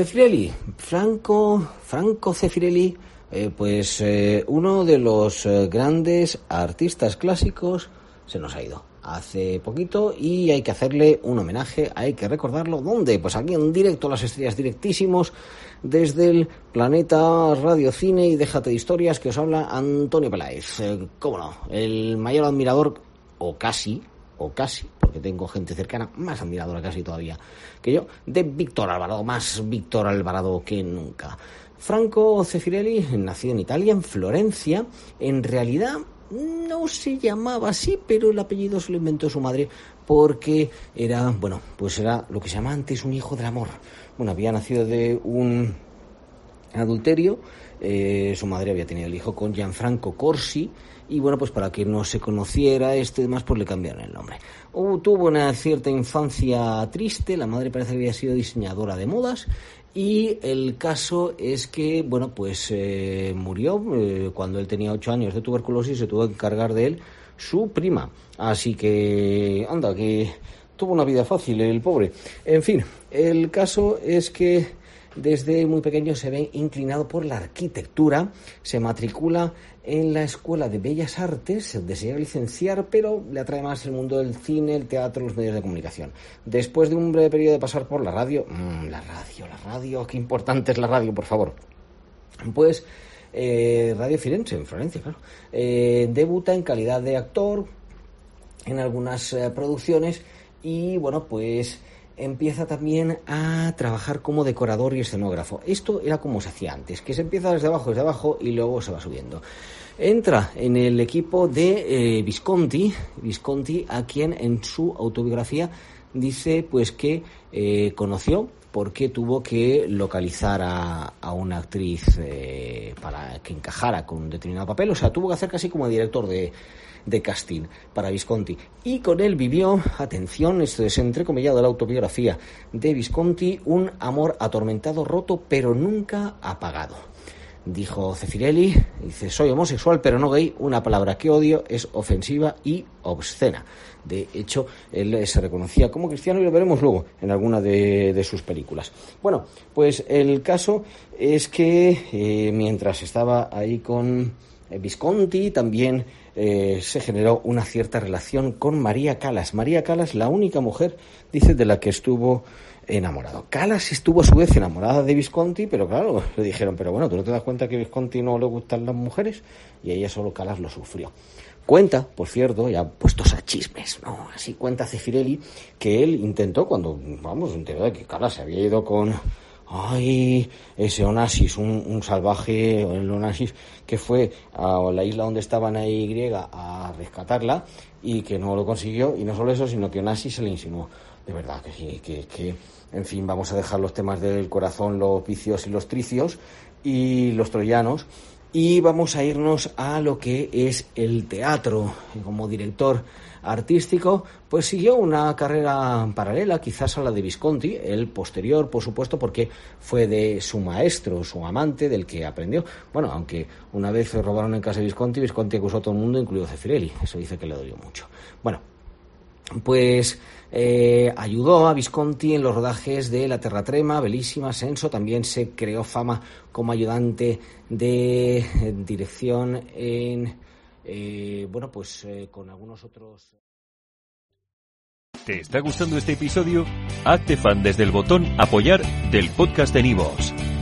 Cefirelli, Franco, Franco Cefirelli, eh, pues eh, uno de los eh, grandes artistas clásicos se nos ha ido hace poquito y hay que hacerle un homenaje, hay que recordarlo. ¿Dónde? Pues aquí en directo, las estrellas directísimos, desde el planeta Radio Cine y déjate de historias que os habla Antonio Peláez. ¿Cómo no? El mayor admirador, o casi, o casi, porque tengo gente cercana, más admiradora casi todavía que yo, de Víctor Alvarado, más Víctor Alvarado que nunca. Franco Cefirelli nació en Italia, en Florencia, en realidad no se llamaba así, pero el apellido se lo inventó su madre porque era, bueno, pues era lo que se llama antes un hijo del amor. Bueno, había nacido de un adulterio, eh, su madre había tenido el hijo con Gianfranco Corsi y bueno, pues para que no se conociera esto y demás, pues le cambiaron el nombre. Uh, tuvo una cierta infancia triste, la madre parece que había sido diseñadora de modas y el caso es que, bueno, pues eh, murió eh, cuando él tenía ocho años de tuberculosis, se tuvo que encargar de él su prima. Así que, anda, que tuvo una vida fácil el pobre. En fin, el caso es que desde muy pequeño se ve inclinado por la arquitectura, se matricula en la Escuela de Bellas Artes, se desea licenciar, pero le atrae más el mundo del cine, el teatro, los medios de comunicación. Después de un breve periodo de pasar por la radio, mmm, la radio, la radio, qué importante es la radio, por favor. Pues eh, Radio Firenze, en Florencia, claro. Eh, debuta en calidad de actor en algunas eh, producciones y bueno, pues empieza también a trabajar como decorador y escenógrafo. Esto era como se hacía antes, que se empieza desde abajo, desde abajo y luego se va subiendo. Entra en el equipo de eh, Visconti, Visconti, a quien en su autobiografía dice pues que eh, conoció porque tuvo que localizar a, a una actriz eh, para que encajara con un determinado papel, o sea, tuvo que hacer casi como director de, de casting para Visconti. Y con él vivió, atención, esto es entrecomillado la autobiografía de Visconti, un amor atormentado, roto, pero nunca apagado. Dijo Cefirelli, dice, soy homosexual pero no gay, una palabra que odio, es ofensiva y obscena. De hecho, él se reconocía como cristiano y lo veremos luego en alguna de, de sus películas. Bueno, pues el caso es que eh, mientras estaba ahí con Visconti, también eh, se generó una cierta relación con María Calas. María Calas, la única mujer, dice, de la que estuvo enamorado. Calas estuvo a su vez enamorada de Visconti, pero claro, le dijeron, pero bueno, ¿tú no te das cuenta que a Visconti no le gustan las mujeres? Y ella solo Calas lo sufrió. Cuenta, por cierto, ya puestos a chismes, ¿no? Así cuenta Cefirelli que él intentó, cuando, vamos, enteró de que Calas se había ido con, ay, ese Onassis, un, salvaje, el Onassis, que fue a la isla donde estaban ahí griega a rescatarla y que no lo consiguió, y no solo eso, sino que Onassis se le insinuó. De verdad que sí, que, que, en fin, vamos a dejar los temas del corazón, los vicios y los tricios y los troyanos y vamos a irnos a lo que es el teatro. Como director artístico, pues siguió una carrera paralela, quizás a la de Visconti, el posterior, por supuesto, porque fue de su maestro, su amante, del que aprendió. Bueno, aunque una vez robaron en casa de Visconti, Visconti acusó a todo el mundo, incluido Cefirelli. Eso dice que le dolió mucho. Bueno, pues eh, ayudó a Visconti en los rodajes de La Terratrema, Bellísima, Senso. También se creó fama como ayudante de dirección en, eh, bueno, pues eh, con algunos otros. ¿Te está gustando este episodio? Hazte fan desde el botón Apoyar del podcast de Nivos.